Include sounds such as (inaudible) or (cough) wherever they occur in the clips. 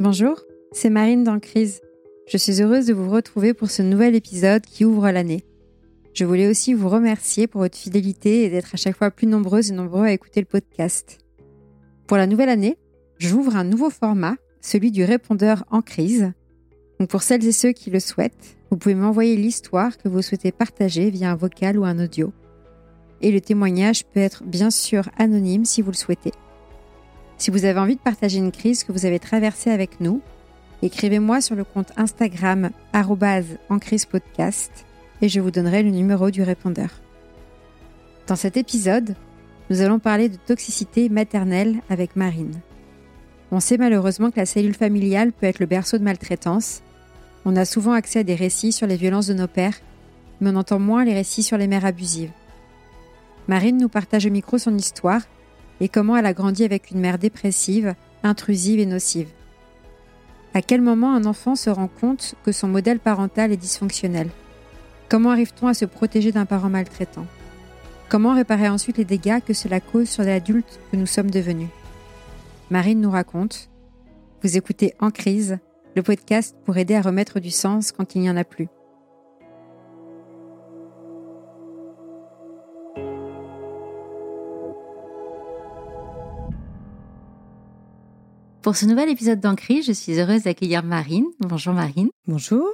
Bonjour, c'est Marine dans Crise. Je suis heureuse de vous retrouver pour ce nouvel épisode qui ouvre l'année. Je voulais aussi vous remercier pour votre fidélité et d'être à chaque fois plus nombreuses et nombreux à écouter le podcast. Pour la nouvelle année, j'ouvre un nouveau format, celui du répondeur en crise. Donc pour celles et ceux qui le souhaitent, vous pouvez m'envoyer l'histoire que vous souhaitez partager via un vocal ou un audio. Et le témoignage peut être bien sûr anonyme si vous le souhaitez. Si vous avez envie de partager une crise que vous avez traversée avec nous, écrivez-moi sur le compte Instagram @encrisepodcast et je vous donnerai le numéro du répondeur. Dans cet épisode, nous allons parler de toxicité maternelle avec Marine. On sait malheureusement que la cellule familiale peut être le berceau de maltraitance. On a souvent accès à des récits sur les violences de nos pères, mais on entend moins les récits sur les mères abusives. Marine nous partage au micro son histoire et comment elle a grandi avec une mère dépressive, intrusive et nocive. À quel moment un enfant se rend compte que son modèle parental est dysfonctionnel? Comment arrive-t-on à se protéger d'un parent maltraitant? Comment réparer ensuite les dégâts que cela cause sur l'adulte que nous sommes devenus? Marine nous raconte. Vous écoutez En crise, le podcast pour aider à remettre du sens quand il n'y en a plus. Pour ce nouvel épisode d'Ancry, je suis heureuse d'accueillir Marine. Bonjour Marine. Bonjour.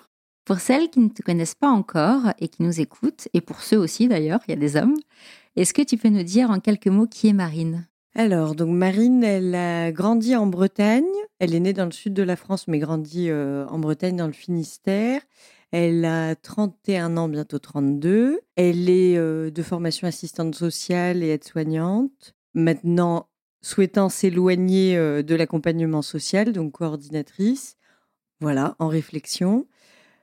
Pour celles qui ne te connaissent pas encore et qui nous écoutent, et pour ceux aussi d'ailleurs, il y a des hommes, est-ce que tu peux nous dire en quelques mots qui est Marine? Alors, donc Marine, elle a grandi en Bretagne. Elle est née dans le sud de la France, mais grandit euh, en Bretagne, dans le Finistère. Elle a 31 ans, bientôt 32. Elle est euh, de formation assistante sociale et aide-soignante. Maintenant, souhaitant s'éloigner euh, de l'accompagnement social, donc coordinatrice. Voilà, en réflexion.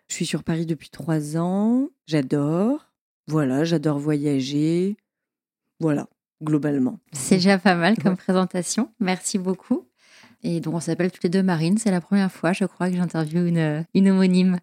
Je suis sur Paris depuis trois ans. J'adore. Voilà, j'adore voyager. Voilà, globalement. C'est déjà pas mal comme présentation. Merci beaucoup. Et donc, on s'appelle toutes les deux Marine. C'est la première fois, je crois, que j'interviewe une, une homonyme.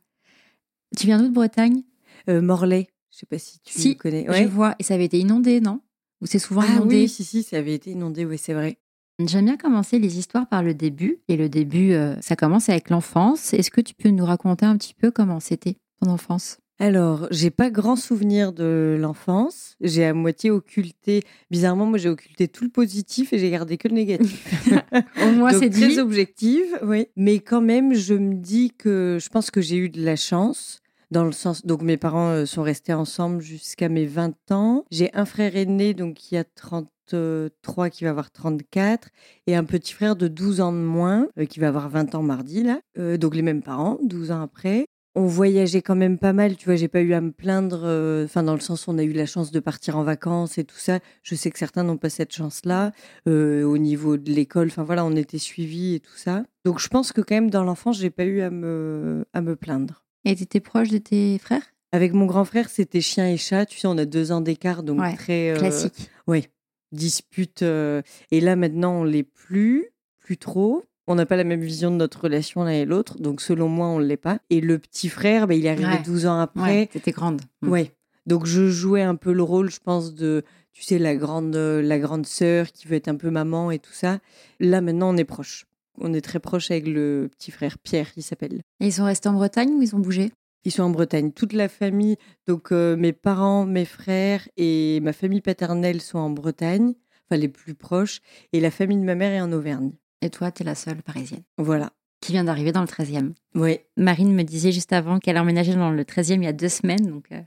Tu viens d'où de Bretagne? Euh, Morlaix. Je sais pas si tu si, connais. Je vois. Et ça avait été inondé, non? Ou c'est souvent ah, inondé? Oui, si, si, ça avait été inondé, oui, c'est vrai. J'aime bien commencer les histoires par le début. Et le début, euh, ça commence avec l'enfance. Est-ce que tu peux nous raconter un petit peu comment c'était ton enfance? Alors, j'ai pas grand souvenir de l'enfance. J'ai à moitié occulté. Bizarrement, moi, j'ai occulté tout le positif et j'ai gardé que le négatif. (laughs) Au moins, c'est très dit. objective, oui. Mais quand même, je me dis que je pense que j'ai eu de la chance. Dans le sens, donc mes parents euh, sont restés ensemble jusqu'à mes 20 ans. J'ai un frère aîné, donc qui a 33, qui va avoir 34, et un petit frère de 12 ans de moins, euh, qui va avoir 20 ans mardi, là. Euh, donc les mêmes parents, 12 ans après on voyageait quand même pas mal, tu vois, j'ai pas eu à me plaindre, enfin dans le sens on a eu la chance de partir en vacances et tout ça. Je sais que certains n'ont pas cette chance-là au niveau de l'école. Enfin voilà, on était suivis et tout ça. Donc je pense que quand même dans l'enfance, j'ai pas eu à me à me plaindre. Et tu étais proche de tes frères? Avec mon grand frère, c'était chien et chat. Tu sais, on a deux ans d'écart, donc ouais, très classique. Oui, dispute. et là maintenant, on l'est plus, plus trop on n'a pas la même vision de notre relation l'un et l'autre, donc selon moi, on ne l'est pas. Et le petit frère, bah, il est arrivé Ouais. 12 ans après. Ouais, t'étais grande. Mm. Ouais. Donc je jouais un peu le rôle, je pense, de, tu sais, la grande, euh, la grande sœur qui veut être un peu maman et tout ça. Là, maintenant, on est proche. On est très proche avec le petit frère Pierre, il s'appelle. Et ils sont restés en Bretagne ou ils ont bougé? Ils sont en Bretagne. Toute la famille, donc euh, mes parents, mes frères et ma famille paternelle sont en Bretagne, enfin les plus proches. Et la famille de ma mère est en Auvergne. Et toi, t'es la seule parisienne Voilà. qui vient d'arriver dans le 13e. Oui. Marine me disait juste avant qu'elle a emménagé dans le 13e il y a deux semaines, donc euh,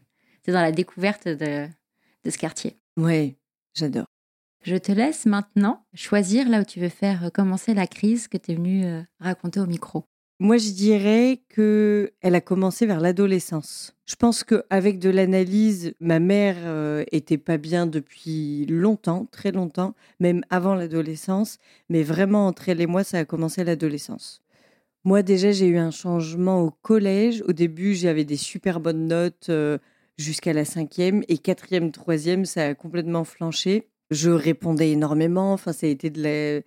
c'est dans la découverte de, de ce quartier. Ouais, j'adore. Je te laisse maintenant choisir là où tu veux faire euh, commencer la crise que tu es venue euh, raconter au micro. Moi, je dirais que elle a commencé vers l'adolescence. Je pense qu'avec de l'analyse, ma mère euh, était pas bien depuis longtemps, très longtemps, même avant l'adolescence. Mais vraiment, entre elle et moi, ça a commencé à l'adolescence. Moi, déjà, j'ai eu un changement au collège. Au début, j'avais des super bonnes notes jusqu'à la cinquième. Et quatrième, troisième, ça a complètement flanché. Je répondais énormément. Enfin, ça a été de la... euh,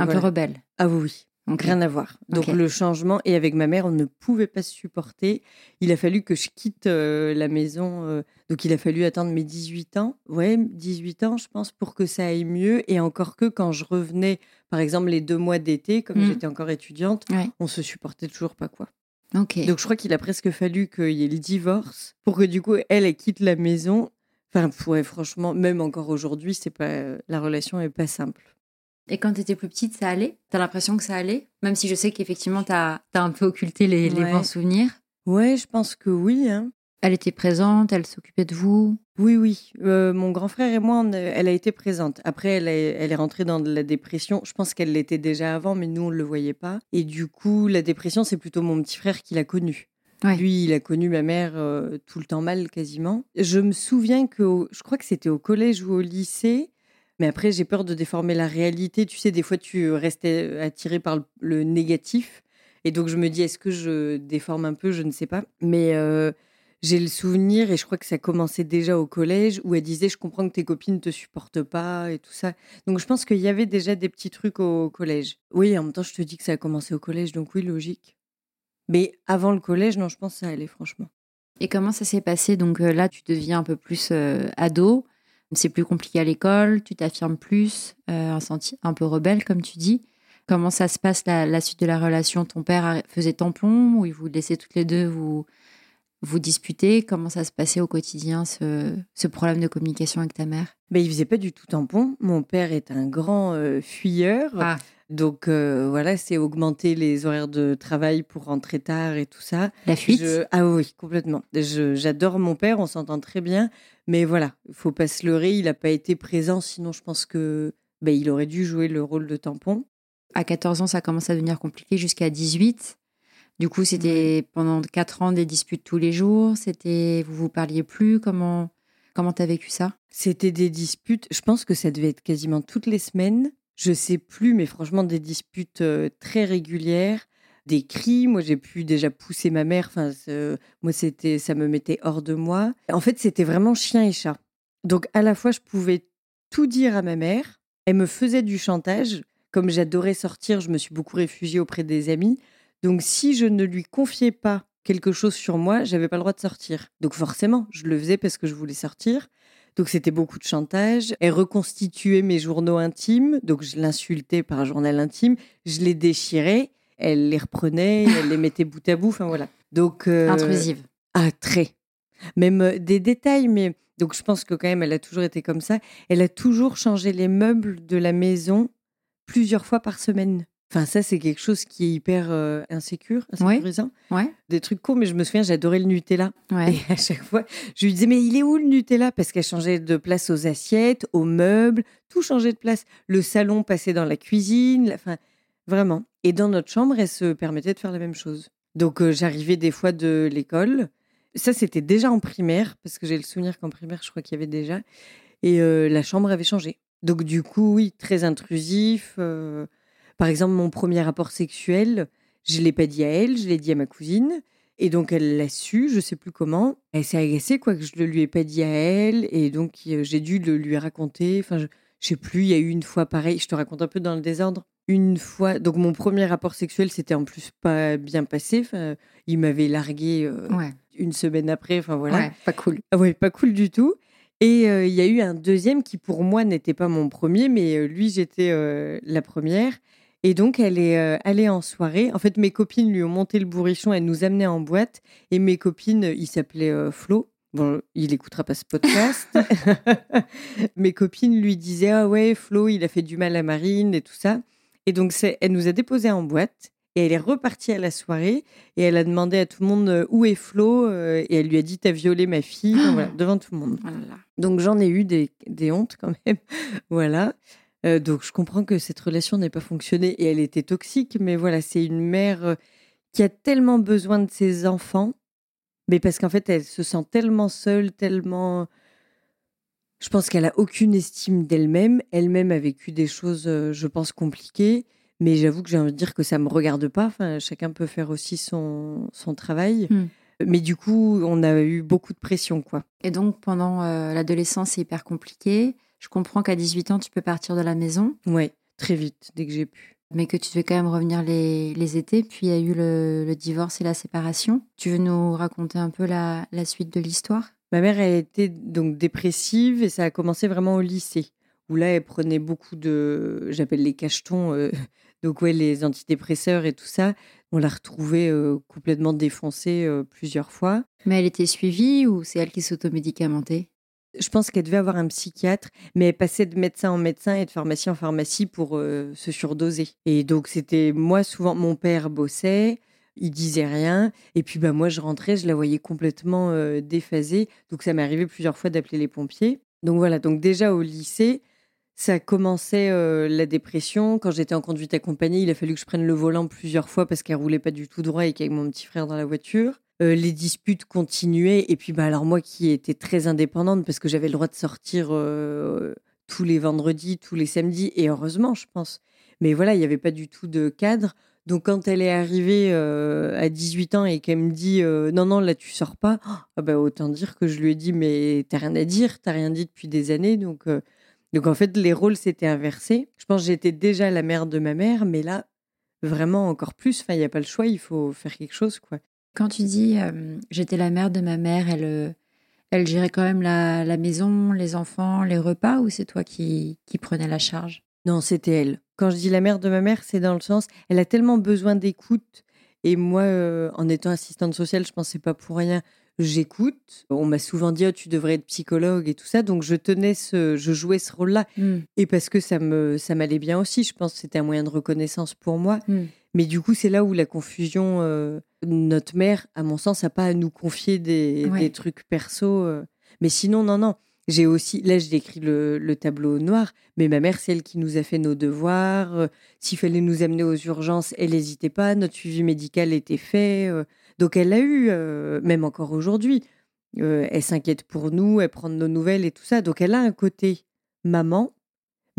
Un peu rebelle. Ah oui, oui. Rien à voir. Donc le changement, et avec ma mère, on ne pouvait pas se supporter. Il a fallu que je quitte euh, la maison. euh, donc il a fallu attendre mes 18 ans. Ouais, 18 ans, je pense, pour que ça aille mieux. Et encore que quand je revenais, par exemple, les deux mois d'été, comme Mhm. j'étais encore étudiante, Ouais. on se supportait toujours pas, quoi. Donc je crois qu'il a presque fallu qu'il y ait le divorce pour que du coup, elle, elle quitte la maison. Enfin, ouais, franchement, même encore aujourd'hui, c'est pas la relation est pas simple. Et quand tu étais plus petite, ça allait? T'as l'impression que ça allait? Même si je sais qu'effectivement, t'as as un peu occulté les, bons souvenirs? Ouais, je pense que oui. Hein. Elle était présente, elle s'occupait de vous? Oui, oui. Euh, mon grand frère et moi, on elle a été présente. Après, elle, elle est rentrée dans de la dépression. Je pense qu'elle l'était déjà avant, mais nous, on ne le voyait pas. Et du coup, la dépression, c'est plutôt mon petit frère qui l'a connue. Ouais. Lui, il a connu ma mère tout le temps mal, quasiment. Je me souviens que, je crois que c'était au collège ou au lycée. Mais après, j'ai peur de déformer la réalité. Tu sais, des fois, tu restais attiré par le, négatif. Et donc, je me dis, est-ce que je déforme un peu? Je ne sais pas. Mais j'ai le souvenir, et je crois que ça commençait déjà au collège, où elle disait Je comprends que tes copines ne te supportent pas et tout ça. Donc je pense qu'il y avait déjà des petits trucs au collège. Oui, en même temps, je te dis que ça a commencé au collège, donc oui, logique. Mais avant le collège, non, je pense que ça allait, franchement. Et comment ça s'est passé? Donc euh, là, tu deviens un peu plus euh, ado. C'est plus compliqué à l'école, tu t'affirmes plus, euh, un senti un peu rebelle, comme tu dis. Comment ça se passe la, la suite de la relation? Ton père faisait tampon ou il vous laissait toutes les deux vous, vous disputer? Comment ça se passait au quotidien, ce, ce problème de communication avec ta mère? Mais il faisait pas du tout tampon. Mon père est un grand euh, fuyeur. Ah, Donc euh, voilà, c'est augmenter les horaires de travail pour rentrer tard et tout ça. la fuite Je- Ah oui, complètement. J'adore mon père, on s'entend très bien. Mais voilà, il faut pas se leurrer, il n'a pas été présent, sinon je pense que ben, il aurait dû jouer le rôle de tampon. À 14 ans, ça commence à devenir compliqué jusqu'à 18. Du coup, c'était pendant 4 ans des disputes tous les jours. C'était, vous vous parliez plus. Comment, comment t'as vécu ça? C'était des disputes, je pense que ça devait être quasiment toutes les semaines. Je sais plus, mais franchement, des disputes euh, très régulières, des cris. Moi, j'ai pu déjà pousser ma mère. Enfin, moi, c'était, ça me mettait hors de moi. En fait, c'était vraiment chien et chat. Donc, à la fois, je pouvais tout dire à ma mère. Elle me faisait du chantage. Comme j'adorais sortir, je me suis beaucoup réfugiée auprès des amis. Donc, si je ne lui confiais pas quelque chose sur moi, j'avais pas le droit de sortir. Donc, forcément, je le faisais parce que je voulais sortir. Donc c'était beaucoup de chantage. Elle reconstituait mes journaux intimes. Donc je l'insultais par journal intime. Je les déchirais. Elle les reprenait. (laughs) Elle les mettait bout à bout. Enfin voilà. Donc euh, Intrusive. Ah très. Même euh, des détails, mais donc je pense que quand même elle a toujours été comme ça. Elle a toujours changé les meubles de la maison plusieurs fois par semaine. Enfin ça c'est quelque chose qui est hyper euh, insécure, Ouais. insécurisant. Ouais. Des trucs courts, mais je me souviens j'adorais le Nutella. Ouais. Et à chaque fois, je lui disais, mais il est où le Nutella? Parce qu'elle changeait de place aux assiettes, aux meubles, tout changeait de place. Le salon passait dans la cuisine, la- enfin, vraiment. Et dans notre chambre, elle se permettait de faire la même chose. Donc, euh, j'arrivais des fois de l'école. Ça, c'était déjà en primaire, parce que j'ai le souvenir qu'en primaire, je crois qu'il y avait déjà. Et euh, la chambre avait changé. Donc, du coup, oui, très intrusif. Par exemple, mon premier rapport sexuel, je ne l'ai pas dit à elle, je l'ai dit à ma cousine. Et donc, elle l'a su, je sais plus comment. Elle s'est agacée, quoi, que je ne lui ai pas dit à elle. Et donc, euh, j'ai dû le lui raconter. Enfin, je, je sais plus, il y a eu une fois pareil. Je te raconte un peu dans le désordre. Une fois, donc mon premier rapport sexuel, c'était en plus pas bien passé. Enfin, il m'avait largué euh, Ouais. une semaine après. Enfin, voilà. Ouais, pas cool. Ah ouais, pas cool du tout. Et euh, il y a eu un deuxième qui, pour moi, n'était pas mon premier, mais euh, lui, j'étais la première. Et donc, elle est euh, allée en soirée. En fait, mes copines lui ont monté le bourrichon, elle nous amenait en boîte. Et mes copines, il s'appelait euh, Flo. Bon, il écoutera pas ce podcast. (laughs) mes copines lui disaient Ah ouais, Flo, il a fait du mal à Marine et tout ça. Et donc, elle nous a déposés en boîte. Et elle est repartie à la soirée et elle a demandé à tout le monde euh, où est Flo euh, et elle lui a dit t'as violé ma fille voilà, devant tout le monde. Oh. Donc j'en ai eu des, des hontes quand même, (laughs) voilà. Euh, donc je comprends que cette relation n'ait pas fonctionné et elle était toxique, mais voilà c'est une mère euh, qui a tellement besoin de ses enfants, mais parce qu'en fait elle se sent tellement seule, tellement je pense qu'elle a aucune estime d'elle-même. Elle-même a vécu des choses, euh, je pense, compliquées. Mais j'avoue que j'ai envie de dire que ça me regarde pas. Enfin, chacun peut faire aussi son, son travail. Hmm. Mais du coup, on a eu beaucoup de pression, quoi. Et donc, pendant euh, l'adolescence, c'est hyper compliqué. Je comprends qu'à 18 ans, tu peux partir de la maison. Ouais, très vite, dès que j'ai pu. mais que tu devais quand même revenir les, étés. Puis il y a eu le, divorce et la séparation. Tu veux nous raconter un peu la, suite de l'histoire? Ma mère a été donc dépressive et ça a commencé vraiment au lycée, où là elle prenait beaucoup de, j'appelle les cachetons, euh, (laughs) donc ouais les antidépresseurs et tout ça. On l'a retrouvée euh, complètement défoncée euh, plusieurs fois. Mais elle était suivie ou c'est elle qui s'automédicamentait? Je pense qu'elle devait avoir un psychiatre, mais elle passait de médecin en médecin et de pharmacie en pharmacie pour euh, se surdoser. Et donc, c'était moi, souvent, mon père bossait, il disait rien. Et puis, bah, moi, je rentrais, je la voyais complètement euh, déphasée. Donc, ça m'est arrivé plusieurs fois d'appeler les pompiers. Donc, voilà. Donc, déjà au lycée, ça commençait euh, la dépression. Quand j'étais en conduite accompagnée, il a fallu que je prenne le volant plusieurs fois parce qu'elle roulait pas du tout droit et qu'avec mon petit frère dans la voiture. Euh, les disputes continuaient. Et puis, bah, alors moi qui étais très indépendante parce que j'avais le droit de sortir euh, tous les vendredis, tous les samedis, et heureusement, je pense. Mais voilà, il n'y avait pas du tout de cadre. Donc, quand elle est arrivée euh, à 18 ans et qu'elle me dit non, non, là, tu sors pas, bah, autant dire que je lui ai dit mais t'as rien à dire, t'as rien dit depuis des années. Donc, donc en fait, les rôles s'étaient inversés. Je pense que j'étais déjà la mère de ma mère, mais là, vraiment encore plus. Il n'y a pas le choix, il faut faire quelque chose. quoi. Quand tu dis j'étais la mère de ma mère, elle, elle gérait quand même la, maison, les enfants, les repas, ou c'est toi qui, qui prenais la charge? Non, c'était elle. Quand je dis la mère de ma mère, c'est dans le sens, elle a tellement besoin d'écoute. Et moi, en étant assistante sociale, je pensais pas pour rien j'écoute. On m'a souvent dit oh, tu devrais être psychologue et tout ça, donc je tenais ce, je jouais ce rôle-là. Mmh. Et parce que ça me, ça m'allait bien aussi. Je pense que c'était un moyen de reconnaissance pour moi. Mmh. Mais du coup, c'est là où la confusion. Euh, notre mère, à mon sens, n'a pas à nous confier des, des trucs perso. Euh. Mais sinon, non, non. J'ai aussi, là, j'ai écrit le, le, tableau noir, mais ma mère, c'est elle qui nous a fait nos devoirs. Euh, s'il fallait nous amener aux urgences, elle n'hésitait pas. Notre suivi médical était fait. Donc, elle a eu, même encore aujourd'hui, elle s'inquiète pour nous, elle prend nos nouvelles et tout ça. Donc, elle a un côté maman,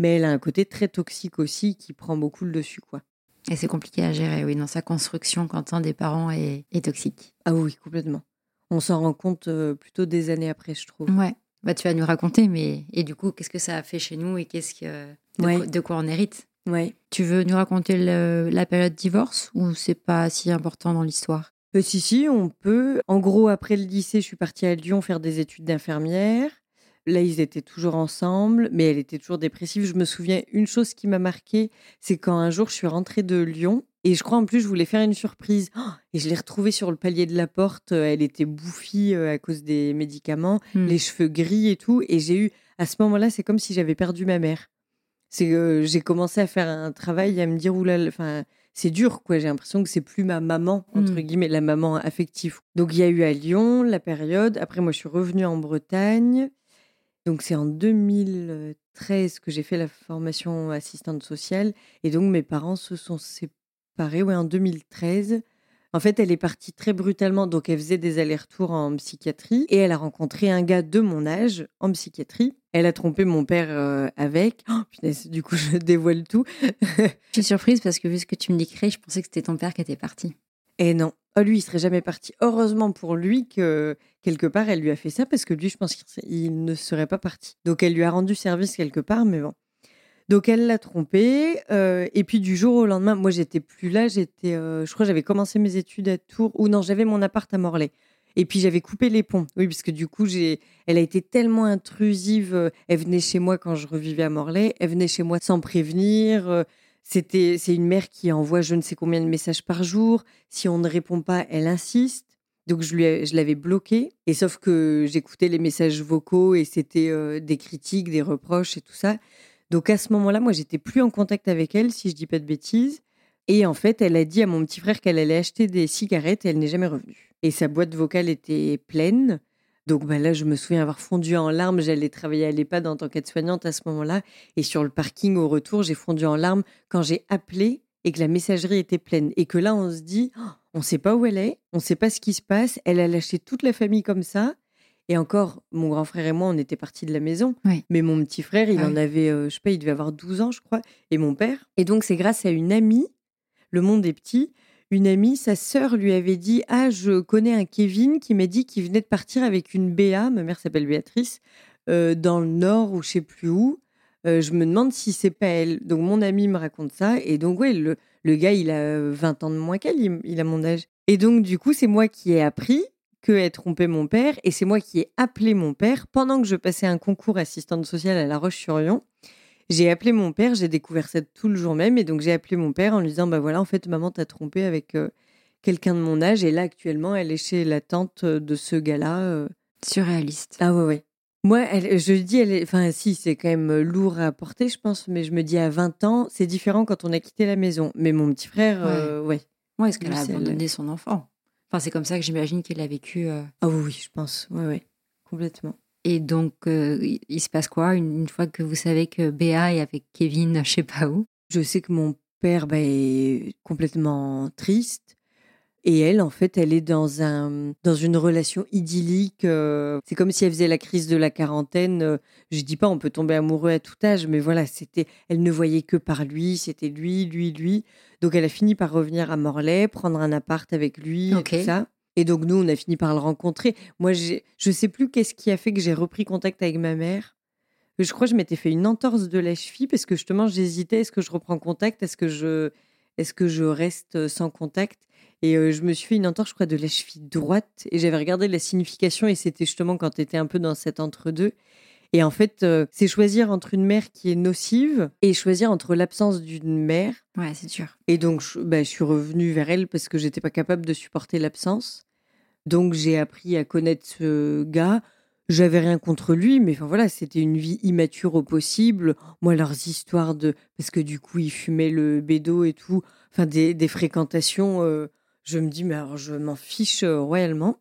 mais elle a un côté très toxique aussi qui prend beaucoup le dessus, quoi. Et c'est compliqué à gérer, oui, dans sa construction quand un des parents est, toxique. Ah oui, complètement. On s'en rend compte euh, plutôt des années après, je trouve. Ouais. Bah, tu vas nous raconter, mais et du coup, qu'est-ce que ça a fait chez nous et qu'est-ce que de, quoi, on hérite? Ouais. Tu veux nous raconter la période divorce ou c'est pas si important dans l'histoire? Euh, Si, si, on peut. En gros, après le lycée, je suis partie à Lyon faire des études d'infirmière. Là, ils étaient toujours ensemble, mais elle était toujours dépressive. Je me souviens, une chose qui m'a marquée, c'est quand un jour, je suis rentrée de Lyon. Et je crois en plus, je voulais faire une surprise. Oh, et je l'ai retrouvée sur le palier de la porte. Euh, elle était bouffie euh, à cause des médicaments, hmm. les cheveux gris et tout. Et j'ai eu, à ce moment-là, c'est comme si j'avais perdu ma mère. C'est que j'ai commencé à faire un travail, à me dire, oula, enfin, c'est dur, quoi. J'ai l'impression que c'est plus ma maman, entre hmm. guillemets, la maman affective. Donc, il y a eu à Lyon la période. Après, moi, je suis revenue en Bretagne. Donc c'est en 2013 que j'ai fait la formation assistante sociale et donc mes parents se sont séparés ouais, en 2013. En fait, elle est partie très brutalement, donc elle faisait des allers-retours en psychiatrie et elle a rencontré un gars de mon âge en psychiatrie. Elle a trompé mon père euh, avec. Oh, du coup, (laughs) je dévoile tout. (laughs) je suis surprise parce que vu ce que tu me décris, je pensais que c'était ton père qui était parti. Et non, oh, lui, il serait jamais parti. Heureusement pour lui que quelque part, elle lui a fait ça parce que lui, je pense qu'il ne serait pas parti. Donc, elle lui a rendu service quelque part, mais bon. Donc, elle l'a trompé. Euh, et puis, du jour au lendemain, moi, j'étais plus là. J'étais, euh, je crois, j'avais commencé mes études à Tours. Ou non, j'avais mon appart à Morlaix. Et puis j'avais coupé les ponts. Oui, parce que du coup, j'ai, elle a été tellement intrusive. Euh, elle venait chez moi quand je revivais à Morlaix. Elle venait chez moi sans prévenir. C'était, c'est une mère qui envoie je ne sais combien de messages par jour. Si on ne répond pas, elle insiste. Donc je, lui je l'avais bloqué. Et sauf que j'écoutais les messages vocaux et c'était des critiques, des reproches et tout ça. Donc à ce moment-là, moi, j'étais plus en contact avec elle, si je dis pas de bêtises. Et en fait, elle a dit à mon petit frère qu'elle allait acheter des cigarettes et elle n'est jamais revenue. Et sa boîte vocale était pleine. Donc bah là, je me souviens avoir fondu en larmes. J'allais travailler à l'EHPAD en tant qu'aide-soignante à ce moment-là. Et sur le parking au retour, j'ai fondu en larmes quand j'ai appelé et que la messagerie était pleine. Et que là, on se dit, oh, on ne sait pas où elle est, on ne sait pas ce qui se passe. Elle a lâché toute la famille comme ça. Et encore, mon grand frère et moi, on était partis de la maison. Mais mon petit frère, il ah en avait, euh, je sais pas, il devait avoir 12 ans, je crois. Et mon père. Et donc, c'est grâce à une amie, le monde est petit, une amie, sa sœur lui avait dit Ah, je connais un Kevin qui m'a dit qu'il venait de partir avec une Béa, ma mère s'appelle Béatrice, euh, dans le nord ou je sais plus où. euh, je me demande si c'est pas elle. Donc mon ami me raconte ça. Et donc, ouais, le, le gars, il a 20 ans de moins qu'elle, il, il a mon âge. Et donc, du coup, c'est moi qui ai appris qu'elle trompait mon père. Et c'est moi qui ai appelé mon père pendant que je passais un concours assistante sociale à La Roche-sur-Yon. J'ai appelé mon père, j'ai découvert ça tout le jour même. Et donc, j'ai appelé mon père en lui disant Bah voilà, en fait, maman t'a trompé avec euh, quelqu'un de mon âge. Et là, actuellement, elle est chez la tante de ce gars-là. euh. Surréaliste. Ah ouais, ouais. Moi, elle, je dis, elle est, enfin, si, c'est quand même lourd à porter, je pense, mais je me dis à 20 ans, c'est différent quand on a quitté la maison. Mais mon petit frère, euh, ouais. Ouais, est-ce qu'elle a abandonné son enfant Enfin, c'est comme ça que j'imagine qu'elle a vécu. euh. Ah oui, oui, je pense. Ouais, ouais. Complètement. Et donc, euh, il- il se passe quoi une, une fois que vous savez que Béa est avec Kevin, je sais pas où? Je sais que mon père bah, est complètement triste. Et elle, en fait, elle est dans, un, dans une relation idyllique. euh, c'est comme si elle faisait la crise de la quarantaine. euh, je dis pas on peut tomber amoureux à tout âge, mais voilà, c'était, elle ne voyait que par lui. C'était lui, lui, lui. Donc elle a fini par revenir à Morlaix, prendre un appart avec lui, et tout ça. Et donc nous, on a fini par le rencontrer. Moi, je sais plus qu'est-ce qui a fait que j'ai repris contact avec ma mère. Je crois que je m'étais fait une entorse de la cheville parce que justement, j'hésitais. Est-ce que je reprends contact Est-ce que je, est-ce que je reste sans contact? Et euh, je me suis fait une entorse, je crois, de la cheville droite. Et j'avais regardé la signification et c'était justement quand tu étais un peu dans cet entre-deux. Et en fait, euh, c'est choisir entre une mère qui est nocive et choisir entre l'absence d'une mère Ouais, c'est sûr. et donc, je, bah, je suis revenue vers elle parce que j'étais pas capable de supporter l'absence. Donc, j'ai appris à connaître ce gars. J'avais rien contre lui, mais enfin voilà, c'était une vie immature au possible. Moi, leurs histoires de. Parce que du coup, il fumait le bédo et tout. Enfin, des, des fréquentations. euh, je me dis, mais alors, je m'en fiche euh, royalement.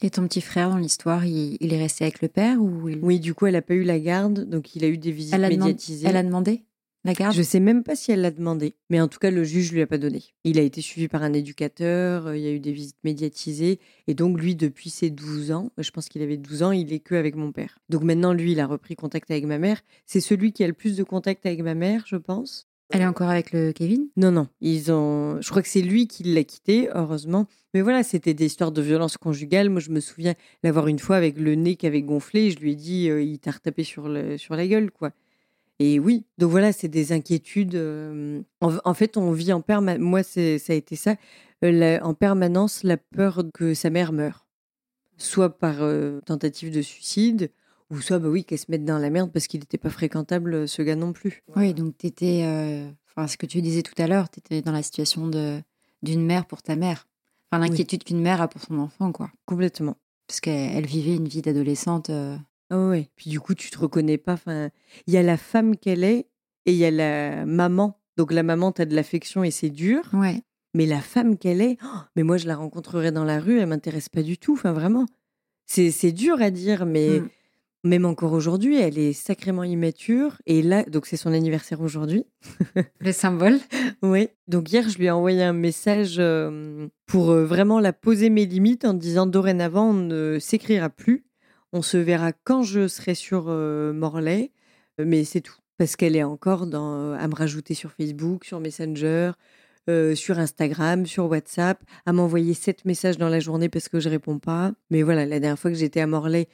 Et ton petit frère, dans l'histoire, il, il est resté avec le père ou il... Oui, du coup, elle a pas eu la garde, donc il a eu des visites elle, médiatisées. elle a demandé? Garde? Je sais même pas si elle l'a demandé, mais en tout cas, le juge lui a pas donné. Il a été suivi par un éducateur, euh, il y a eu des visites médiatisées, et donc lui, depuis ses 12 ans, je pense qu'il avait 12 ans, il est que avec mon père. Donc maintenant, lui, il a repris contact avec ma mère. C'est celui qui a le plus de contact avec ma mère, je pense. Elle est encore avec le Kevin? Non, non, ils ont. Je crois que c'est lui qui l'a quitté, heureusement. Mais voilà, c'était des histoires de violence conjugale. Moi, je me souviens l'avoir une fois avec le nez qui avait gonflé. Je lui ai dit, euh, il t'a retapé sur, le, sur la gueule, quoi. Et oui, donc voilà, c'est des inquiétudes. euh, En, en fait, on vit en permanence. Moi, c'est- ça a été ça. euh, la- en permanence, la peur que sa mère meure. Soit par euh, tentative de suicide, ou soit, bah oui, qu'elle se mette dans la merde parce qu'il n'était pas fréquentable, ce gars non plus. Oui, donc tu étais. Enfin, ce que tu disais tout à l'heure, tu étais dans la situation de d'une mère pour ta mère. Enfin, l'inquiétude qu'une mère a pour son enfant, quoi. Complètement. Parce qu'elle elle vivait une vie d'adolescente. euh, Ah ouais. Puis du coup, tu te reconnais pas. Enfin, il y a la femme qu'elle est et il y a la maman. Donc la maman, tu as de l'affection et c'est dur. Ouais. Mais la femme qu'elle est, oh, mais moi, je la rencontrerai dans la rue, elle m'intéresse pas du tout. Enfin, vraiment. C'est dur à dire, mais Mm. même encore aujourd'hui, elle est sacrément immature. Et là, donc c'est son anniversaire aujourd'hui. (laughs) Le symbole Oui. Donc hier, je lui ai envoyé un message euh, pour euh, vraiment la poser mes limites en disant dorénavant, on ne s'écrira plus. On se verra quand je serai sur euh, Morlaix, Euh, mais c'est tout. Parce qu'elle est encore dans, euh, à me rajouter sur Facebook, sur Messenger, sur Instagram, sur WhatsApp, à m'envoyer sept messages dans la journée parce que je réponds pas. Mais voilà, la dernière fois que j'étais à Morlaix,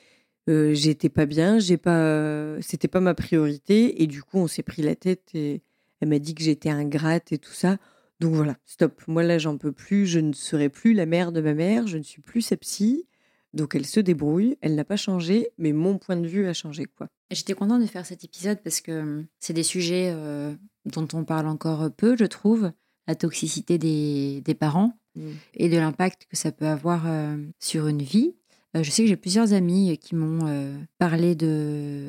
j'étais pas bien, j'ai pas, c'était pas ma priorité et du coup on s'est pris la tête et elle m'a dit que j'étais ingrate et tout ça. Donc voilà, stop. Moi là, j'en peux plus. Je ne serai plus la mère de ma mère. Je ne suis plus sa psy. Donc elle se débrouille. Elle n'a pas changé, mais mon point de vue a changé quoi. J'étais contente de faire cet épisode parce que hum, c'est des sujets euh, dont on parle encore peu, je trouve. La toxicité des, des parents et de l'impact que ça peut avoir euh, sur une vie. Euh, je sais que j'ai plusieurs amis qui m'ont parlé de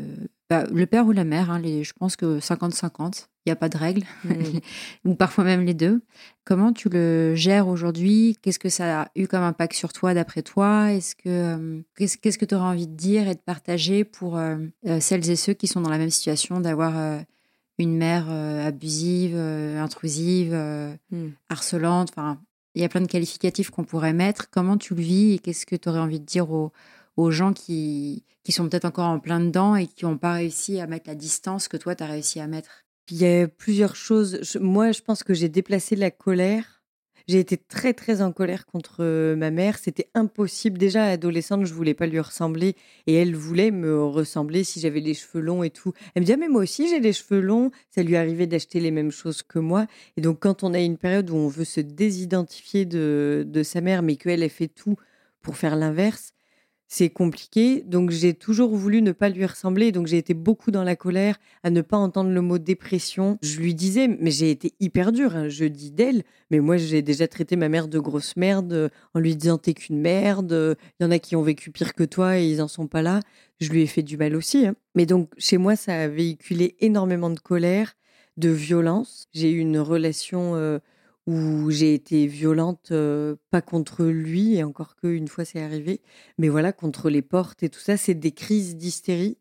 bah, le père ou la mère. hein, les, je pense que 50-50, il n'y a pas de règle, (laughs) ou parfois même les deux. Comment tu le gères aujourd'hui? Qu'est-ce que ça a eu comme impact sur toi, d'après toi? Est-ce que euh, qu'est-ce, que tu aurais envie de dire et de partager pour euh, euh, celles et ceux qui sont dans la même situation d'avoir euh, une mère euh, abusive, intrusive, Mm. harcelante? Enfin, il y a plein de qualificatifs qu'on pourrait mettre. Comment tu le vis et qu'est-ce que tu aurais envie de dire aux, aux gens qui, qui sont peut-être encore en plein dedans et qui n'ont pas réussi à mettre la distance que toi, tu as réussi à mettre? Il y a plusieurs choses. Moi, je pense que j'ai déplacé la colère. J'ai été très très en colère contre euh, ma mère. C'était impossible. Déjà adolescente, je voulais pas lui ressembler et elle voulait me ressembler si j'avais les cheveux longs et tout. Elle me dit ah, mais moi aussi j'ai des cheveux longs. Ça lui arrivait d'acheter les mêmes choses que moi. Et donc quand on a une période où on veut se désidentifier de, de sa mère, mais qu'elle ait fait tout pour faire l'inverse, c'est compliqué. Donc j'ai toujours voulu ne pas lui ressembler. Donc j'ai été beaucoup dans la colère, à ne pas entendre le mot dépression. Je lui disais, mais j'ai été hyper dure. Hein. Je dis d'elle, mais moi j'ai déjà traité ma mère de grosse merde euh, en lui disant t'es qu'une merde. Il y en a qui ont vécu pire que toi et ils en sont pas là. Je lui ai fait du mal aussi. Hein. Mais donc chez moi ça a véhiculé énormément de colère, de violence. J'ai eu une relation euh, où j'ai été violente, pas contre lui, et encore qu'une fois c'est arrivé, mais voilà, contre les portes et tout ça, c'est des crises d'hystérie.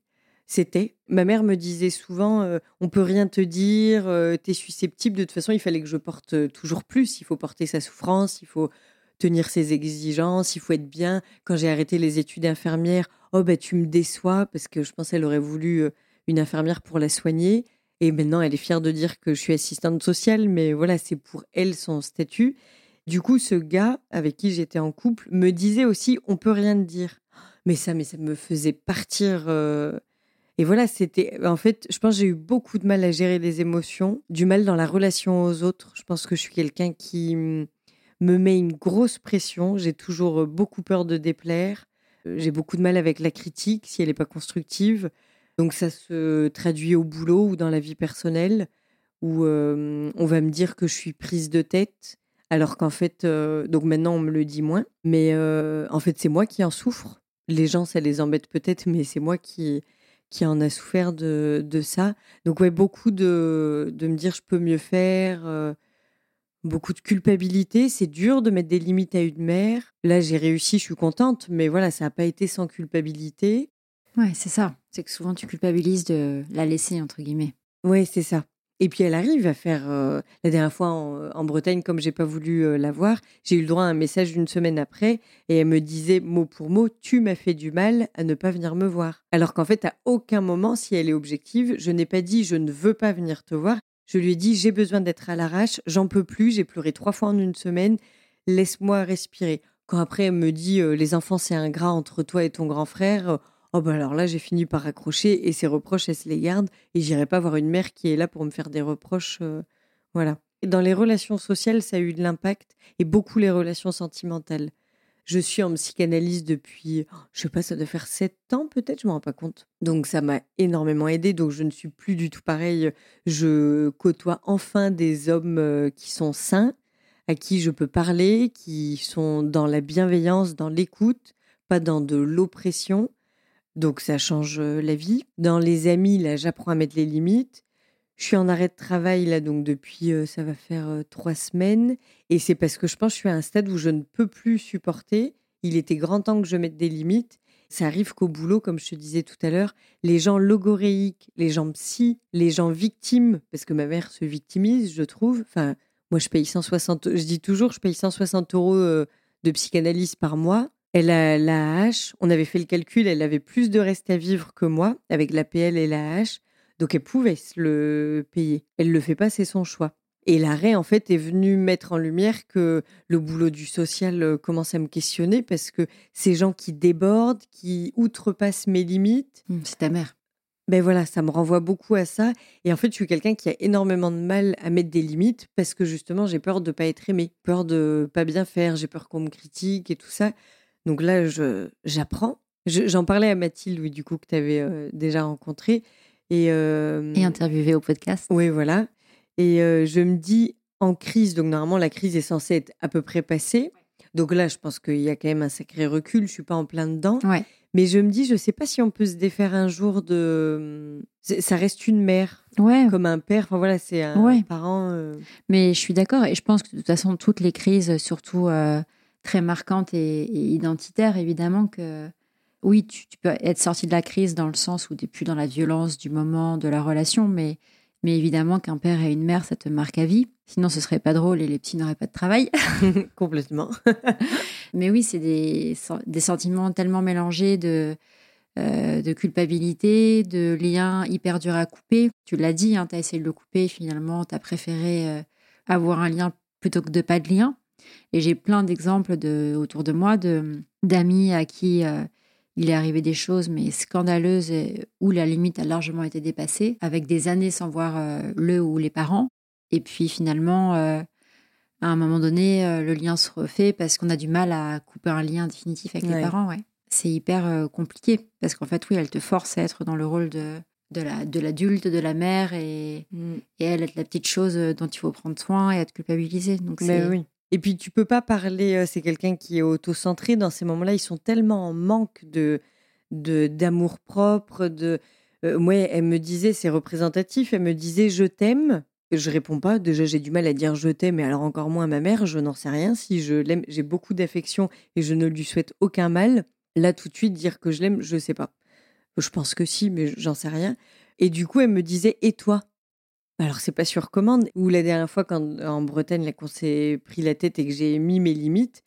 C'était. Ma mère me disait souvent, euh, on peut rien te dire, euh, tu es susceptible. De toute façon, il fallait que je porte toujours plus. Il faut porter sa souffrance, il faut tenir ses exigences, il faut être bien. Quand j'ai arrêté les études infirmières, oh ben tu me déçois parce que je pense qu'elle aurait voulu une infirmière pour la soigner. Et maintenant, elle est fière de dire que je suis assistante sociale, mais voilà, c'est pour elle son statut. Du coup, ce gars avec qui j'étais en couple me disait aussi on peut rien te dire. Mais ça, mais ça me faisait partir. Euh, et voilà, c'était. En fait, je pense que j'ai eu beaucoup de mal à gérer les émotions, du mal dans la relation aux autres. Je pense que je suis quelqu'un qui me met une grosse pression. J'ai toujours beaucoup peur de déplaire. J'ai beaucoup de mal avec la critique si elle n'est pas constructive. Donc ça se traduit au boulot ou dans la vie personnelle, où on va me dire que je suis prise de tête, alors qu'en fait, donc maintenant on me le dit moins, mais en fait c'est moi qui en souffre. Les gens, ça les embête peut-être, mais c'est moi qui, qui en a souffert de, de ça. Donc ouais, beaucoup de, de me dire je peux mieux faire, beaucoup de culpabilité. C'est dur de mettre des limites à une mère. Là, j'ai réussi, je suis contente, mais voilà, ça n'a pas été sans culpabilité. Ouais, c'est ça. C'est que souvent tu culpabilises de la laisser, entre guillemets. Oui, c'est ça. Et puis elle arrive à faire. Euh, la dernière fois en, Bretagne, comme j'ai pas voulu euh, la voir, j'ai eu le droit à un message une semaine après et elle me disait mot pour mot Tu m'as fait du mal à ne pas venir me voir. Alors qu'en fait, à aucun moment, si elle est objective, je n'ai pas dit Je ne veux pas venir te voir. Je lui ai dit J'ai besoin d'être à l'arrache, j'en peux plus, j'ai pleuré trois fois en une semaine, laisse-moi respirer. Quand après elle me dit euh, Les enfants, c'est un gras entre toi et ton grand frère Oh bah alors là, j'ai fini par accrocher et ces reproches, elle se les garde et j'irai pas voir une mère qui est là pour me faire des reproches. Euh, voilà. dans les relations sociales, ça a eu de l'impact et beaucoup les relations sentimentales. Je suis en psychanalyse depuis, oh, je sais pas, ça doit faire sept ans peut-être, je m'en rends pas compte. Donc ça m'a énormément aidé. Donc je ne suis plus du tout pareil. Je côtoie enfin des hommes euh, qui sont sains, à qui je peux parler, qui sont dans la bienveillance, dans l'écoute, pas dans de l'oppression. Donc ça change la vie. Dans les amis, là, j'apprends à mettre les limites. Je suis en arrêt de travail là, donc depuis ça va faire trois semaines, et c'est parce que je pense que je suis à un stade où je ne peux plus supporter. Il était grand temps que je mette des limites. Ça arrive qu'au boulot, comme je te disais tout à l'heure, les gens logoréiques, les gens psy, les gens victimes, parce que ma mère se victimise, je trouve. Enfin, moi, je paye 160, je dis toujours, je paye 160 euros de psychanalyse par mois. Elle a la hache. On avait fait le calcul, elle avait plus de reste à vivre que moi avec l'APL et la hache. Donc elle pouvait se le payer. Elle le fait pas, c'est son choix. Et l'arrêt, en fait, est venu mettre en lumière que le boulot du social euh, commence à me questionner parce que ces gens qui débordent, qui outrepassent mes limites. Mmh, c'est ta mère. Ben voilà, ça me renvoie beaucoup à ça. Et en fait, je suis quelqu'un qui a énormément de mal à mettre des limites parce que justement, j'ai peur de ne pas être aimé, peur de pas bien faire, j'ai peur qu'on me critique et tout ça. Donc là, j'apprends. J'en parlais à Mathilde, oui, du coup, que tu avais euh, déjà rencontré. Et, et interviewé au podcast. Oui, voilà. Et je me dis, en crise, donc normalement, la crise est censée être à peu près passée. Donc là, je pense qu'il y a quand même un sacré recul. Je suis pas en plein dedans. Ouais. Mais je me dis, je sais pas si on peut se défaire un jour de. Ça reste une mère. Ouais. Comme un père. Enfin voilà, c'est un parent. Mais je suis d'accord. Et je pense que de toute façon, toutes les crises, surtout très marquante et, identitaire, évidemment que oui, tu, peux être sorti de la crise dans le sens où tu n'es plus dans la violence du moment, de la relation, mais, mais évidemment qu'un père et une mère, ça te marque à vie. Sinon, ce serait pas drôle et les petits n'auraient pas de travail. (laughs) (laughs) Complètement. (laughs) mais oui, c'est des, des, sentiments tellement mélangés de, euh, de culpabilité, de liens hyper durs à couper. Tu l'as dit, hein, tu as essayé de le couper, finalement, tu as préféré euh, avoir un lien plutôt que de pas de lien. Et j'ai plein d'exemples de, autour de moi de d'amis à qui euh, il est arrivé des choses mais scandaleuses et, où la limite a largement été dépassée, avec des années sans voir euh, le ou les parents. Et puis finalement, euh, à un moment donné, le lien se refait parce qu'on a du mal à couper un lien définitif avec les parents. Ouais. C'est hyper compliqué parce qu'en fait, oui, elle te force à être dans le rôle de, de la de l'adulte, de la mère et, mm. et elle être la petite chose dont il faut prendre soin et être culpabilisée. Donc Mais oui. Et puis tu peux pas parler, c'est quelqu'un qui est auto-centré dans ces moments-là, ils sont tellement en manque de d'amour propre, de moi elle me disait c'est représentatif, elle me disait je t'aime, je réponds pas, déjà j'ai du mal à dire je t'aime, mais alors encore moins à ma mère, je n'en sais rien si je l'aime, j'ai beaucoup d'affection et je ne lui souhaite aucun mal. Là tout de suite dire que je l'aime, je sais pas. Je pense que si, mais j'en sais rien. Et du coup elle me disait et toi? Alors, c'est pas sur commande. Ou la dernière fois, quand en Bretagne, là, qu'on s'est pris la tête et que j'ai mis mes limites,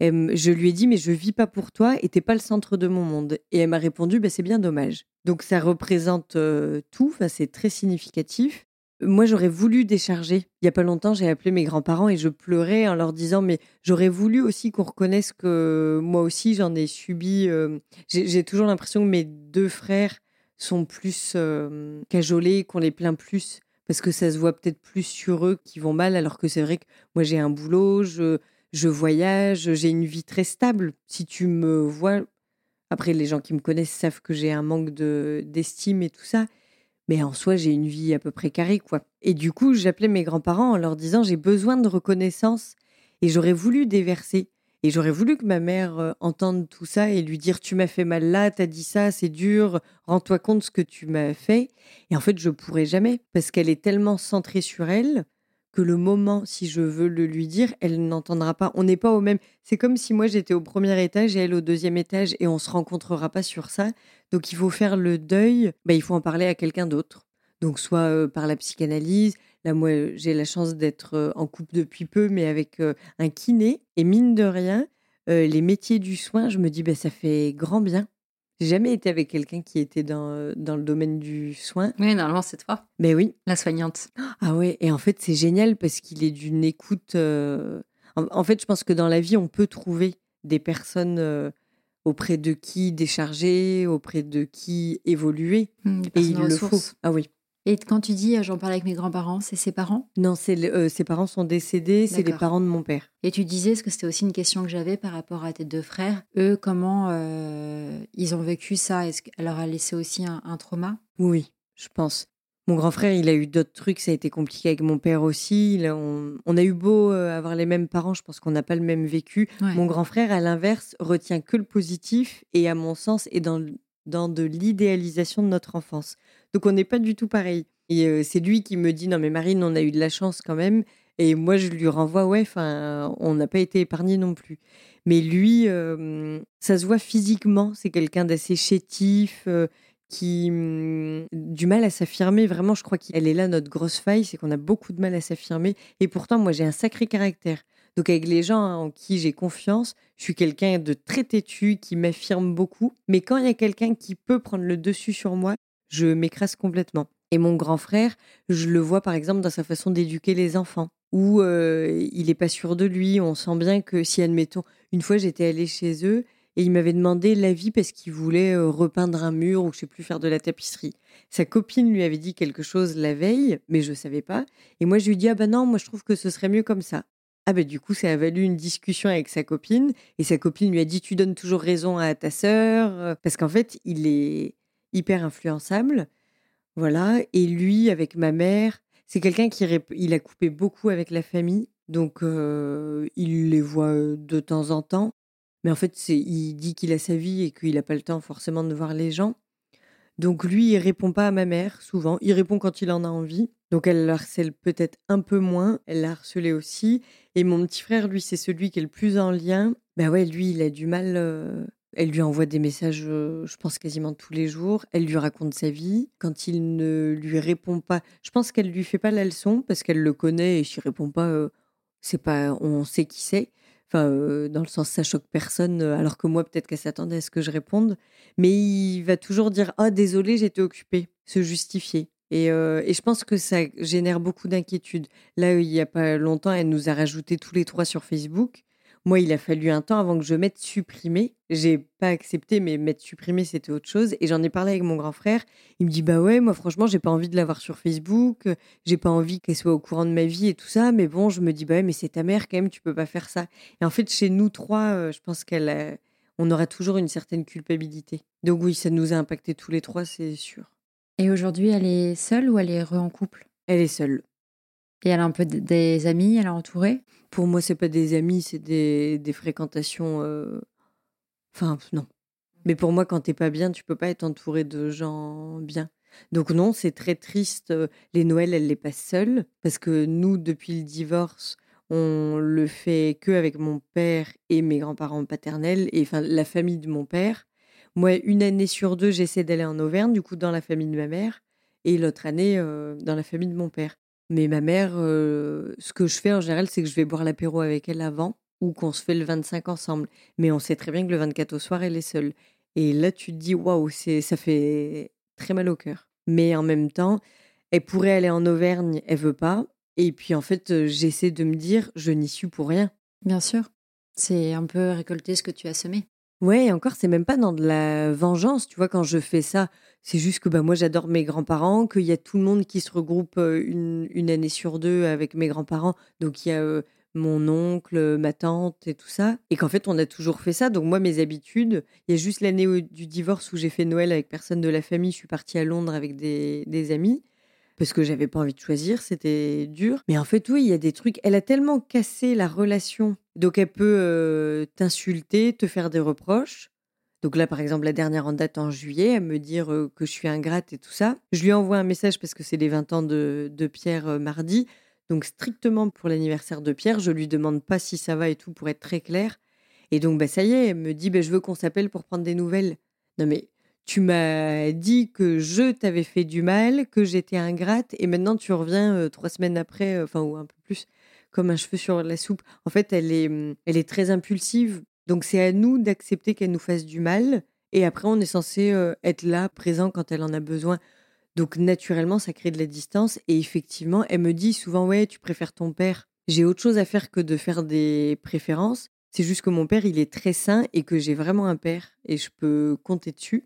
je lui ai dit, mais je vis pas pour toi et t'es pas le centre de mon monde. Et elle m'a répondu, bah, c'est bien dommage. Donc, ça représente tout. Enfin, c'est très significatif. Moi, j'aurais voulu décharger. Il y a pas longtemps, j'ai appelé mes grands-parents et je pleurais en leur disant, mais j'aurais voulu aussi qu'on reconnaisse que moi aussi, j'en ai subi. j'ai toujours l'impression que mes deux frères sont plus cajolés, qu'on les plaint plus parce que ça se voit peut-être plus sur eux qui vont mal, alors que c'est vrai que moi j'ai un boulot, je, je voyage, j'ai une vie très stable. Si tu me vois, après les gens qui me connaissent savent que j'ai un manque de d'estime et tout ça, mais en soi j'ai une vie à peu près carrée quoi. Et du coup j'appelais mes grands-parents en leur disant j'ai besoin de reconnaissance et j'aurais voulu déverser. Et j'aurais voulu que ma mère euh, entende tout ça et lui dire Tu m'as fait mal là, t'as dit ça, c'est dur, rends-toi compte ce que tu m'as fait. Et en fait, je pourrais jamais parce qu'elle est tellement centrée sur elle que le moment, si je veux le lui dire, elle n'entendra pas. On n'est pas au même. C'est comme si moi j'étais au premier étage et elle au deuxième étage et on se rencontrera pas sur ça. Donc il faut faire le deuil. Bah, il faut en parler à quelqu'un d'autre. Donc soit euh, par la psychanalyse, Là, moi, j'ai la chance d'être en couple depuis peu, mais avec un kiné. Et mine de rien, les métiers du soin, je me dis, bah, ça fait grand bien. J'ai jamais été avec quelqu'un qui était dans, dans le domaine du soin. Oui, normalement, c'est toi. Mais oui. La soignante. Ah ouais, et en fait, c'est génial parce qu'il est d'une écoute. En, fait, je pense que dans la vie, on peut trouver des personnes auprès de qui décharger, auprès de qui évoluer. Mmh, et il le faut. Ah oui. Et quand tu dis j'en parle avec mes grands-parents, c'est ses parents? Non, euh, ses parents sont décédés, c'est les parents de mon père. Et tu disais, ce que c'était aussi une question que j'avais par rapport à tes deux frères, eux, comment euh, ils ont vécu ça? Est-ce qu'elle leur a laissé aussi un, trauma? Oui, je pense. Mon grand frère, il a eu d'autres trucs, ça a été compliqué avec mon père aussi. on, a eu beau euh, avoir les mêmes parents, je pense qu'on n'a pas le même vécu. Mon grand frère, à l'inverse, retient que le positif et, à mon sens, est dans, dans de l'idéalisation de notre enfance. Donc on n'est pas du tout pareil. Et c'est lui qui me dit non mais Marine, on a eu de la chance quand même. Et moi je lui renvoie ouais, enfin on n'a pas été épargné non plus. Mais lui, ça se voit physiquement, c'est quelqu'un d'assez chétif. qui mmh, du mal à s'affirmer vraiment je crois qu'elle est là notre grosse faille c'est qu'on a beaucoup de mal à s'affirmer et pourtant moi j'ai un sacré caractère donc avec les gens en qui j'ai confiance je suis quelqu'un de très têtu qui m'affirme beaucoup mais quand il y a quelqu'un qui peut prendre le dessus sur moi je m'écrase complètement. Et mon grand frère, je le vois par exemple dans sa façon d'éduquer les enfants, où il n'est pas sûr de lui. On sent bien que si, admettons, une fois j'étais allée chez eux et il m'avait demandé l'avis parce qu'il voulait repeindre un mur ou je sais plus faire de la tapisserie. Sa copine lui avait dit quelque chose la veille, mais je ne savais pas. Et moi je lui dis ah ben non, moi je trouve que ce serait mieux comme ça. Ah ben du coup ça a valu une discussion avec sa copine et sa copine lui a dit tu donnes toujours raison à ta sœur parce qu'en fait il est hyper influençable. Voilà. Et lui, avec ma mère, c'est quelqu'un qui il a coupé beaucoup avec la famille. Donc, il les voit de temps en temps. Mais en fait, il dit qu'il a sa vie et qu'il n'a pas le temps forcément de voir les gens. Donc, lui, il répond pas à ma mère souvent. Il répond quand il en a envie. Donc, elle le harcèle peut-être un peu moins. Elle l'a harcelé aussi. Et mon petit frère, lui, c'est celui qui est le plus en lien. Ben ouais, lui, il a du mal elle lui envoie des messages, je pense, quasiment tous les jours. Elle lui raconte sa vie. Quand il ne lui répond pas, je pense qu'elle lui fait pas la leçon parce qu'elle le connaît et s'il répond pas, c'est pas, on sait qui c'est. Enfin, dans le sens, ça choque personne, alors que moi, peut-être qu'elle s'attendait à ce que je réponde. Mais il va toujours dire Ah, désolé, j'étais occupé, se justifier. Et, euh, et je pense que ça génère beaucoup d'inquiétudes. Là, il n'y a pas longtemps, elle nous a rajouté tous les trois sur Facebook. Moi, il a fallu un temps avant que je mette supprimer. J'ai pas accepté, mais mettre supprimer, c'était autre chose. Et j'en ai parlé avec mon grand frère. Il me dit Bah ouais, moi, franchement, j'ai pas envie de l'avoir sur Facebook. J'ai pas envie qu'elle soit au courant de ma vie et tout ça. Mais bon, je me dis Bah ouais, mais c'est ta mère quand même, tu peux pas faire ça. Et en fait, chez nous trois, euh, je pense qu'elle on aura toujours une certaine culpabilité. Donc oui, ça nous a impacté tous les trois, c'est sûr. Et aujourd'hui, elle est seule ou elle est re en couple? Elle est seule. Et elle a un peu des amis, elle est entourée? Pour moi, c'est pas des amis, c'est des, des fréquentations. euh, Enfin, non. Mais pour moi, quand t'es pas bien, tu peux pas être entouré de gens bien. Donc non, c'est très triste. euh, Les Noëls, elle les passe seule. Parce que nous, depuis le divorce, on le fait que avec mon père et mes grands-parents paternels, et enfin la famille de mon père. Moi, une année sur deux, j'essaie d'aller en Auvergne, du coup, dans la famille de ma mère, et l'autre année, euh, dans la famille de mon père. Mais ma mère, ce que je fais en général, c'est que je vais boire l'apéro avec elle avant, ou qu'on se fait le 25 ensemble. Mais on sait très bien que le 24 au soir, elle est seule. Et là, tu te dis, waouh, ça fait très mal au cœur. Mais en même temps, elle pourrait aller en Auvergne, elle veut pas. Et puis en fait, j'essaie de me dire, je n'y suis pour rien. Bien sûr. C'est un peu récolter ce que tu as semé. Ouais, encore, c'est même pas dans de la vengeance, tu vois, quand je fais ça. C'est juste que bah, moi, j'adore mes grands-parents, qu'il y a tout le monde qui se regroupe une, année sur deux avec mes grands-parents. Donc, il y a mon oncle, ma tante et tout ça. Et qu'en fait, on a toujours fait ça. Donc, moi, mes habitudes, il y a juste l'année du divorce où j'ai fait Noël avec personne de la famille. Je suis partie à Londres avec des amis parce que j'avais pas envie de choisir, c'était dur. Mais en fait, oui, il y a des trucs. Elle a tellement cassé la relation, donc elle peut euh, t'insulter, te faire des reproches. Donc là, par exemple, la dernière en date en juillet, elle me dire euh, que je suis ingrate et tout ça. Je lui envoie un message parce que c'est les 20 ans de, de Pierre euh, mardi. Donc strictement pour l'anniversaire de Pierre, je lui demande pas si ça va et tout pour être très clair. Et donc, bah, ça y est, elle me dit, bah, je veux qu'on s'appelle pour prendre des nouvelles. Non mais tu m'as dit que je t'avais fait du mal, que j'étais ingrate, et maintenant tu reviens euh, trois semaines après, euh, enfin ou un peu plus, comme un cheveu sur la soupe. En fait, elle est, hum, elle est très impulsive, donc c'est à nous d'accepter qu'elle nous fasse du mal, et après on est censé euh, être là, présent quand elle en a besoin. Donc naturellement, ça crée de la distance, et effectivement, elle me dit souvent ouais, tu préfères ton père. J'ai autre chose à faire que de faire des préférences. C'est juste que mon père, il est très sain et que j'ai vraiment un père et je peux compter dessus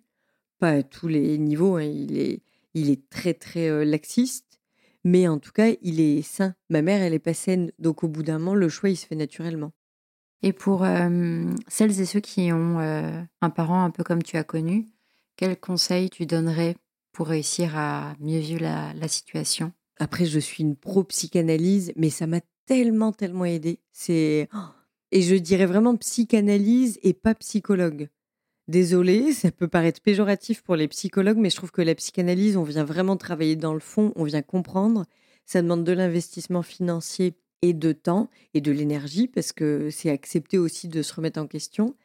pas à tous les niveaux, hein, il, est, il est très très laxiste, mais en tout cas, il est sain. Ma mère, elle est pas saine, donc au bout d'un moment, le choix, il se fait naturellement. Et pour euh, celles et ceux qui ont euh, un parent un peu comme tu as connu, quels conseils tu donnerais pour réussir à mieux vivre la, la situation? Après, je suis une pro-psychanalyse, mais ça m'a tellement, tellement aidé. C'est oh Et je dirais vraiment psychanalyse et pas psychologue. Désolée, ça peut paraître péjoratif pour les psychologues, mais je trouve que la psychanalyse, on vient vraiment travailler dans le fond, on vient comprendre. Ça demande de l'investissement financier et de temps et de l'énergie, parce que c'est accepter aussi de se remettre en question.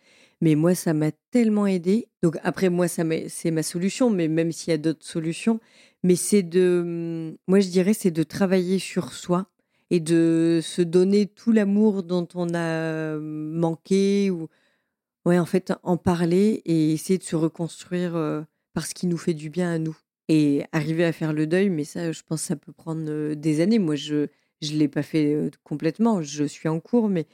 Mais moi, ça m'a tellement aidé. Donc après, moi, ça c'est ma solution, mais même s'il y a d'autres solutions, mais c'est de, moi, je dirais, c'est de travailler sur soi et de se donner tout l'amour dont on a manqué ou Ouais, en fait, en parler et essayer de se reconstruire par ce qui nous fait du bien à nous. Et arriver à faire le deuil, mais ça, je pense que ça peut prendre des années. Moi, je ne l'ai pas fait complètement, je suis en cours, mais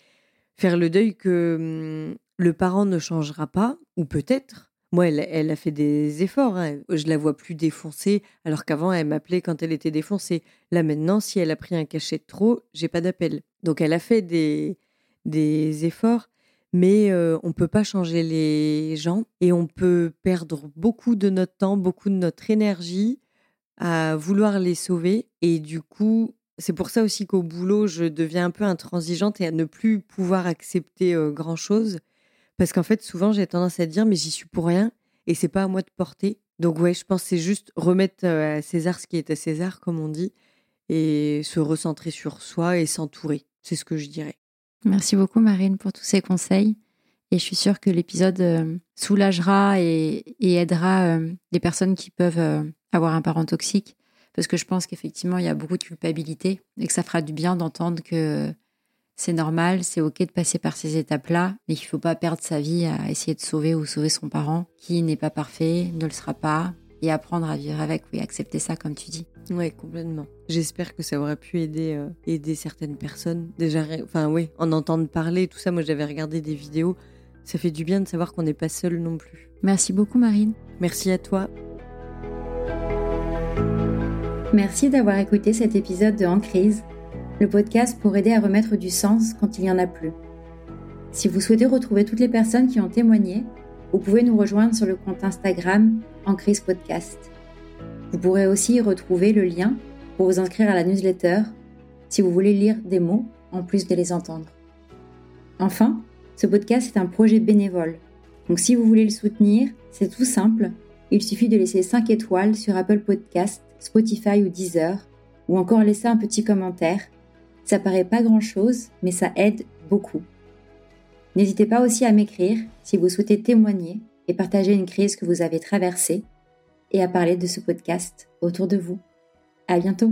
faire le deuil que hum, le parent ne changera pas, ou peut-être. Moi, elle, elle a fait des efforts. Hein. Je la vois plus défoncée, alors qu'avant, elle m'appelait quand elle était défoncée. Là, maintenant, si elle a pris un cachet de trop, j'ai pas d'appel. Donc, elle a fait des, des efforts mais euh, on peut pas changer les gens et on peut perdre beaucoup de notre temps, beaucoup de notre énergie à vouloir les sauver. Et du coup, c'est pour ça aussi qu'au boulot, je deviens un peu intransigeante et à ne plus pouvoir accepter euh, grand chose. Parce qu'en fait, souvent, j'ai tendance à dire, mais j'y suis pour rien et c'est pas à moi de porter. Donc, ouais, je pense c'est juste remettre euh, à César ce qui est à César, comme on dit, et se recentrer sur soi et s'entourer. C'est ce que je dirais. Merci beaucoup Marine pour tous ces conseils. Et je suis sûre que l'épisode euh, soulagera et, aidera euh, les personnes qui peuvent euh, avoir un parent toxique. Parce que je pense qu'effectivement, il y a beaucoup de culpabilité et que ça fera du bien d'entendre que c'est normal, c'est OK de passer par ces étapes-là, mais qu'il ne faut pas perdre sa vie à essayer de sauver ou sauver son parent qui n'est pas parfait, ne le sera pas et apprendre à vivre avec, oui, accepter ça comme tu dis. Ouais, complètement. J'espère que ça aurait pu aider, euh, aider certaines personnes. Déjà, enfin oui, en entendre parler, tout ça. Moi, j'avais regardé des vidéos. Ça fait du bien de savoir qu'on n'est pas seul non plus. Merci beaucoup, Marine. Merci à toi. Merci d'avoir écouté cet épisode de En crise, le podcast pour aider à remettre du sens quand il n'y en a plus. Si vous souhaitez retrouver toutes les personnes qui ont témoigné, vous pouvez nous rejoindre sur le compte Instagram En crise podcast. Vous pourrez aussi y retrouver le lien pour vous inscrire à la newsletter si vous voulez lire des mots en plus de les entendre. Enfin, ce podcast est un projet bénévole. Donc si vous voulez le soutenir, c'est tout simple. Il suffit de laisser 5 étoiles sur Apple Podcast, Spotify ou Deezer, ou encore laisser un petit commentaire. Ça paraît pas grand chose, mais ça aide beaucoup. N'hésitez pas aussi à m'écrire si vous souhaitez témoigner et partager une crise que vous avez traversée et à parler de ce podcast autour de vous. À bientôt!